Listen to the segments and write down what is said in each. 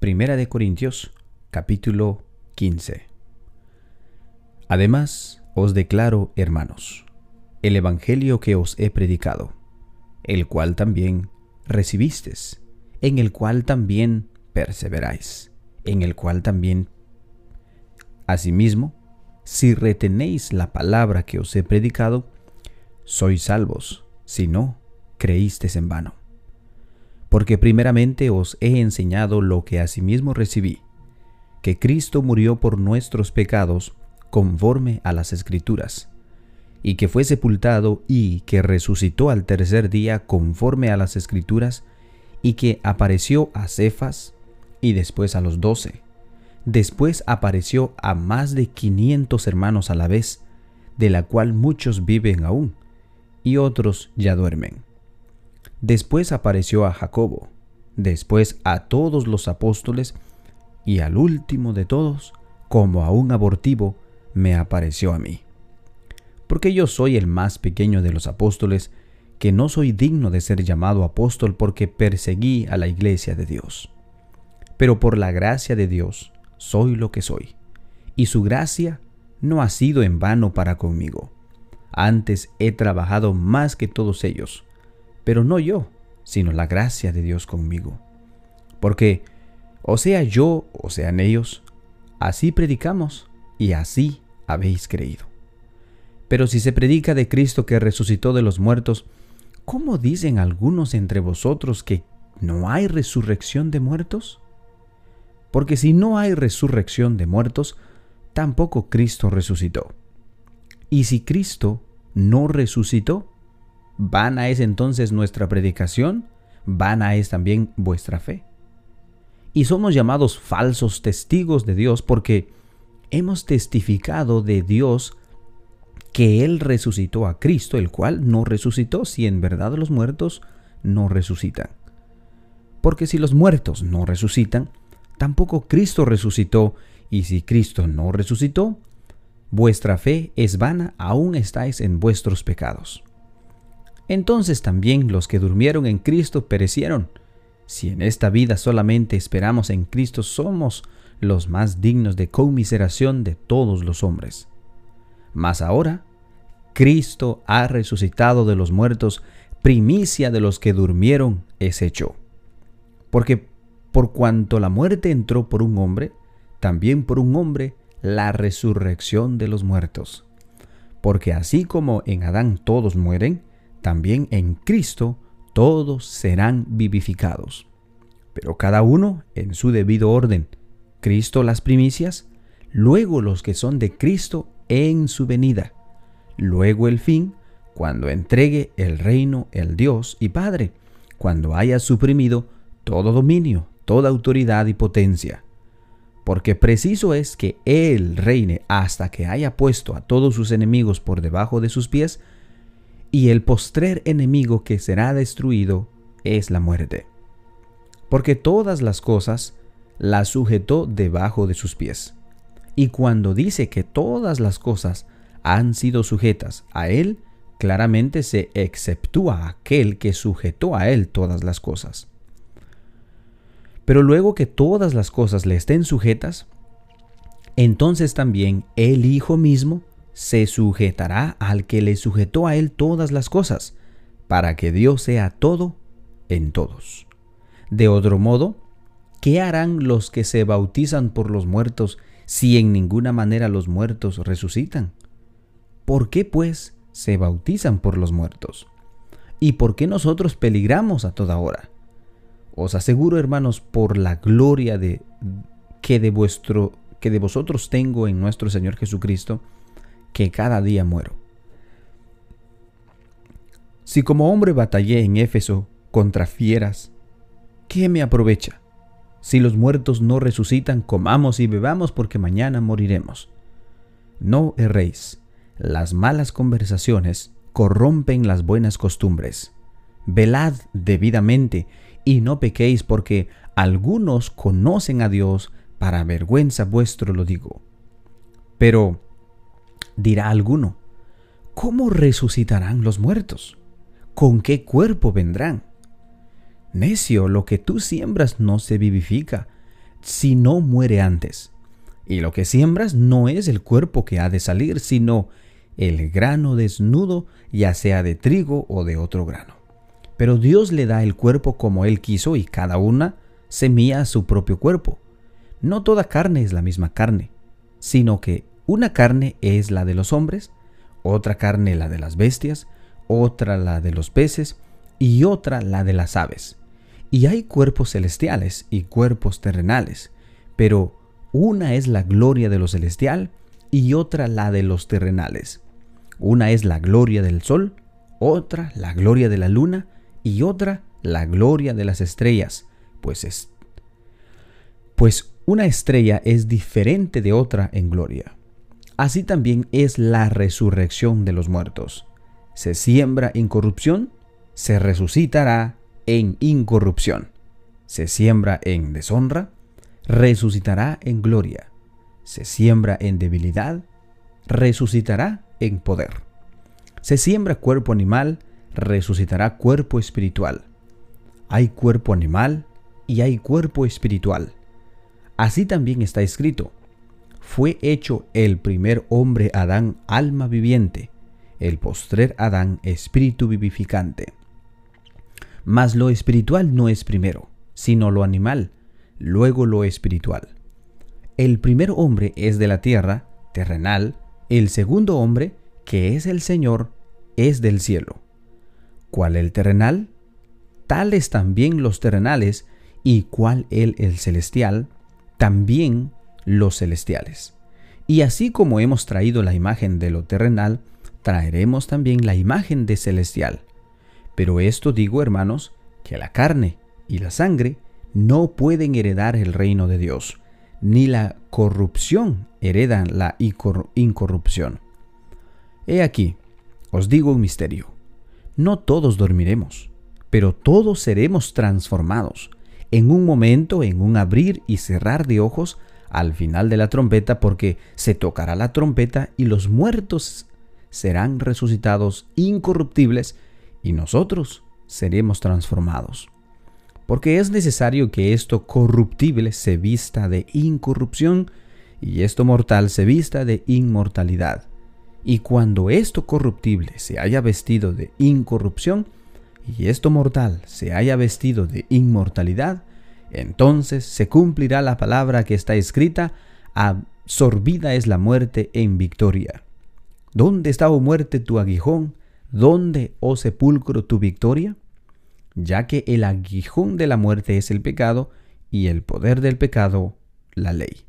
Primera de Corintios, capítulo 15. Además, os declaro, hermanos, el Evangelio que os he predicado, el cual también recibisteis, en el cual también perseveráis, en el cual también. Asimismo, si retenéis la palabra que os he predicado, sois salvos, si no, creísteis en vano. Porque primeramente os he enseñado lo que asimismo recibí, que Cristo murió por nuestros pecados conforme a las Escrituras, y que fue sepultado y que resucitó al tercer día conforme a las Escrituras, y que apareció a Cefas y después a los doce. Después apareció a más de quinientos hermanos a la vez, de la cual muchos viven aún, y otros ya duermen. Después apareció a Jacobo, después a todos los apóstoles, y al último de todos, como a un abortivo, me apareció a mí. Porque yo soy el más pequeño de los apóstoles, que no soy digno de ser llamado apóstol porque perseguí a la iglesia de Dios. Pero por la gracia de Dios soy lo que soy, y su gracia no ha sido en vano para conmigo. Antes he trabajado más que todos ellos, pero no yo, sino la gracia de Dios conmigo. Porque, o sea yo o sean ellos, así predicamos y así habéis creído. Pero si se predica de Cristo que resucitó de los muertos, ¿cómo dicen algunos entre vosotros que no hay resurrección de muertos? Porque si no hay resurrección de muertos, tampoco Cristo resucitó. Y si Cristo no resucitó, vana es entonces nuestra predicación, vana es también vuestra fe. Y somos llamados falsos testigos de Dios porque hemos testificado de Dios que Él resucitó a Cristo, el cual no resucitó si en verdad los muertos no resucitan. Porque si los muertos no resucitan, tampoco Cristo resucitó, y si Cristo no resucitó, vuestra fe es vana, aún estáis en vuestros pecados. Entonces también los que durmieron en Cristo perecieron. Si en esta vida solamente esperamos en Cristo, somos los más dignos de conmiseración de todos los hombres. Mas ahora, Cristo ha resucitado de los muertos, primicia de los que durmieron es hecho. Porque por cuanto la muerte entró por un hombre, también por un hombre la resurrección de los muertos. Porque así como en Adán todos mueren, también en Cristo todos serán vivificados. Pero cada uno en su debido orden. Cristo las primicias, luego los que son de Cristo en su venida, luego el fin, cuando entregue el reino el Dios y Padre, cuando haya suprimido todo dominio, toda autoridad y potencia. Porque preciso es que Él reine hasta que haya puesto a todos sus enemigos por debajo de sus pies, y el postrer enemigo que será destruido es la muerte. Porque todas las cosas las sujetó debajo de sus pies. Y cuando dice que todas las cosas han sido sujetas a Él, claramente se exceptúa aquel que sujetó a Él todas las cosas. Pero luego que todas las cosas le estén sujetas, entonces también el Hijo mismo se sujetará al que le sujetó a Él todas las cosas, para que Dios sea todo en todos. De otro modo, ¿qué harán los que se bautizan por los muertos si en ninguna manera los muertos resucitan? ¿Por qué pues se bautizan por los muertos? ¿Y por qué nosotros peligramos a toda hora? Os aseguro, hermanos, por la gloria de que de vuestro que de vosotros tengo en nuestro Señor Jesucristo, que cada día muero. Si como hombre batallé en Éfeso contra fieras, ¿qué me aprovecha? Si los muertos no resucitan, comamos y bebamos porque mañana moriremos. No erréis las malas conversaciones corrompen las buenas costumbres. Velad debidamente y no pequéis porque algunos conocen a Dios, para vergüenza vuestro lo digo. Pero dirá alguno, ¿cómo resucitarán los muertos? ¿Con qué cuerpo vendrán? Necio, lo que tú siembras no se vivifica, si no muere antes. Y lo que siembras no es el cuerpo que ha de salir, sino el grano desnudo, ya sea de trigo o de otro grano. Pero Dios le da el cuerpo como Él quiso y cada una semilla su propio cuerpo. No toda carne es la misma carne, sino que una carne es la de los hombres, otra carne la de las bestias, otra la de los peces y otra la de las aves. Y hay cuerpos celestiales y cuerpos terrenales, pero una es la gloria de lo celestial y otra la de los terrenales. Una es la gloria del sol, otra la gloria de la luna y otra la gloria de las estrellas, pues es pues una estrella es diferente de otra en gloria. Así también es la resurrección de los muertos. Se siembra en corrupción, se resucitará en incorrupción. Se siembra en deshonra, resucitará en gloria. Se siembra en debilidad, resucitará en poder. Se siembra cuerpo animal, resucitará cuerpo espiritual. Hay cuerpo animal y hay cuerpo espiritual. Así también está escrito, fue hecho el primer hombre Adán alma viviente, el postrer Adán espíritu vivificante. Mas lo espiritual no es primero, sino lo animal, luego lo espiritual. El primer hombre es de la tierra, terrenal, el segundo hombre, que es el Señor, es del cielo. ¿Cuál el terrenal? Tales también los terrenales, y cuál el, el celestial, también los celestiales. Y así como hemos traído la imagen de lo terrenal, traeremos también la imagen de celestial. Pero esto digo, hermanos, que la carne y la sangre no pueden heredar el reino de Dios, ni la corrupción heredan la incorrupción. He aquí, os digo un misterio. No todos dormiremos, pero todos seremos transformados, en un momento, en un abrir y cerrar de ojos, al final de la trompeta, porque se tocará la trompeta y los muertos serán resucitados incorruptibles y nosotros seremos transformados. Porque es necesario que esto corruptible se vista de incorrupción y esto mortal se vista de inmortalidad. Y cuando esto corruptible se haya vestido de incorrupción y esto mortal se haya vestido de inmortalidad, entonces se cumplirá la palabra que está escrita, absorbida es la muerte en victoria. ¿Dónde está, oh muerte, tu aguijón? ¿Dónde, oh sepulcro, tu victoria? Ya que el aguijón de la muerte es el pecado, y el poder del pecado, la ley.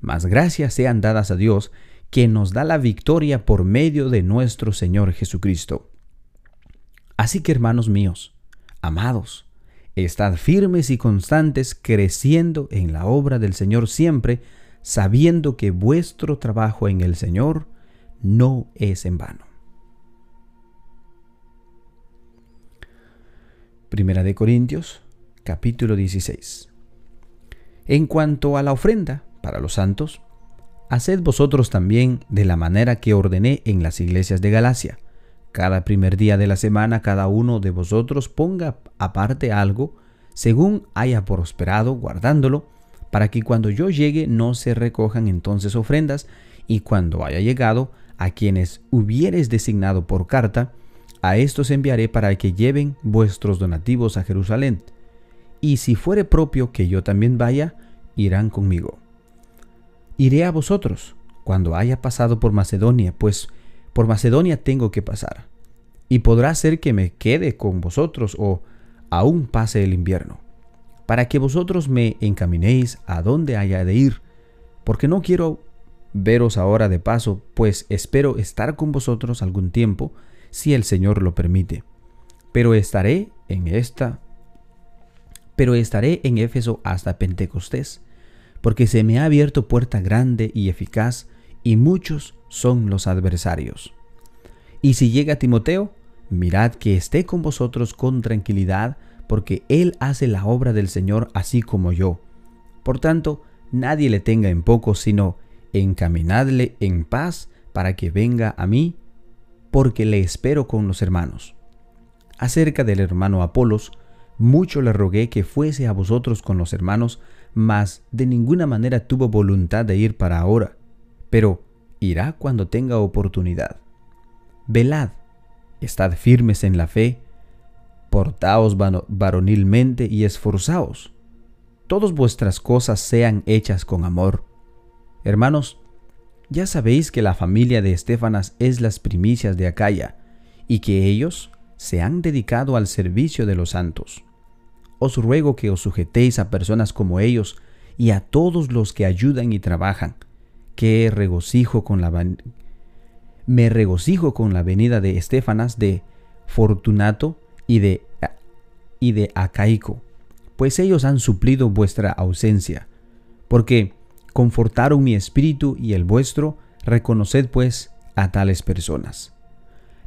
Mas gracias sean dadas a Dios, que nos da la victoria por medio de nuestro Señor Jesucristo. Así que, hermanos míos, amados, Estad firmes y constantes creciendo en la obra del Señor siempre, sabiendo que vuestro trabajo en el Señor no es en vano. Primera de Corintios, capítulo 16. En cuanto a la ofrenda para los santos, haced vosotros también de la manera que ordené en las iglesias de Galacia cada primer día de la semana cada uno de vosotros ponga aparte algo según haya prosperado guardándolo, para que cuando yo llegue no se recojan entonces ofrendas, y cuando haya llegado a quienes hubieres designado por carta, a estos enviaré para que lleven vuestros donativos a Jerusalén. Y si fuere propio que yo también vaya, irán conmigo. Iré a vosotros cuando haya pasado por Macedonia, pues por Macedonia tengo que pasar. Y podrá ser que me quede con vosotros o aún pase el invierno, para que vosotros me encaminéis a donde haya de ir, porque no quiero veros ahora de paso, pues espero estar con vosotros algún tiempo, si el Señor lo permite. Pero estaré en esta pero estaré en Éfeso hasta Pentecostés, porque se me ha abierto puerta grande y eficaz, y muchos son los adversarios. Y si llega Timoteo, mirad que esté con vosotros con tranquilidad, porque él hace la obra del Señor así como yo. Por tanto, nadie le tenga en poco, sino encaminadle en paz para que venga a mí, porque le espero con los hermanos. Acerca del hermano Apolos, mucho le rogué que fuese a vosotros con los hermanos, mas de ninguna manera tuvo voluntad de ir para ahora, pero irá cuando tenga oportunidad. Velad, estad firmes en la fe, portaos varonilmente y esforzaos. Todas vuestras cosas sean hechas con amor. Hermanos, ya sabéis que la familia de Estefanas es las primicias de Acaya, y que ellos se han dedicado al servicio de los santos. Os ruego que os sujetéis a personas como ellos y a todos los que ayudan y trabajan, me regocijo con la venida de Estefanas, de Fortunato y de, y de Acaico, pues ellos han suplido vuestra ausencia, porque confortaron mi espíritu y el vuestro, reconoced pues a tales personas.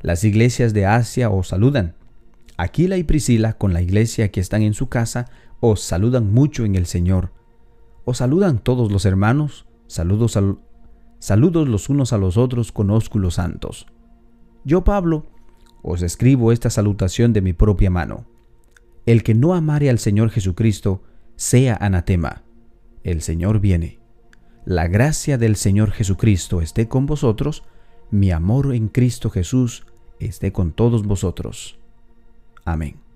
Las iglesias de Asia os saludan. Aquila y Priscila, con la iglesia que están en su casa, os saludan mucho en el Señor. Os saludan todos los hermanos, saludos, los unos a los otros con ósculos santos. Yo, Pablo, os escribo esta salutación de mi propia mano. El que no amare al Señor Jesucristo, sea anatema. El Señor viene. La gracia del Señor Jesucristo esté con vosotros, mi amor en Cristo Jesús esté con todos vosotros. Amén.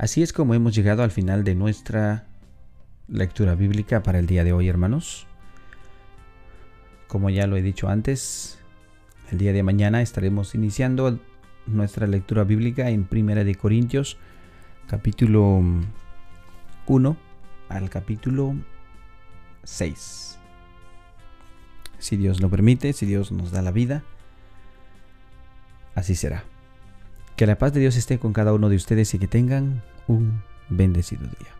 Así es como hemos llegado al final de nuestra lectura bíblica para el día de hoy, hermanos. Como ya lo he dicho antes, el día de mañana estaremos iniciando nuestra lectura bíblica en Primera de Corintios, capítulo 1 al capítulo 6. Si Dios lo permite, si Dios nos da la vida, así será. Que la paz de Dios esté con cada uno de ustedes y que tengan un bendecido día.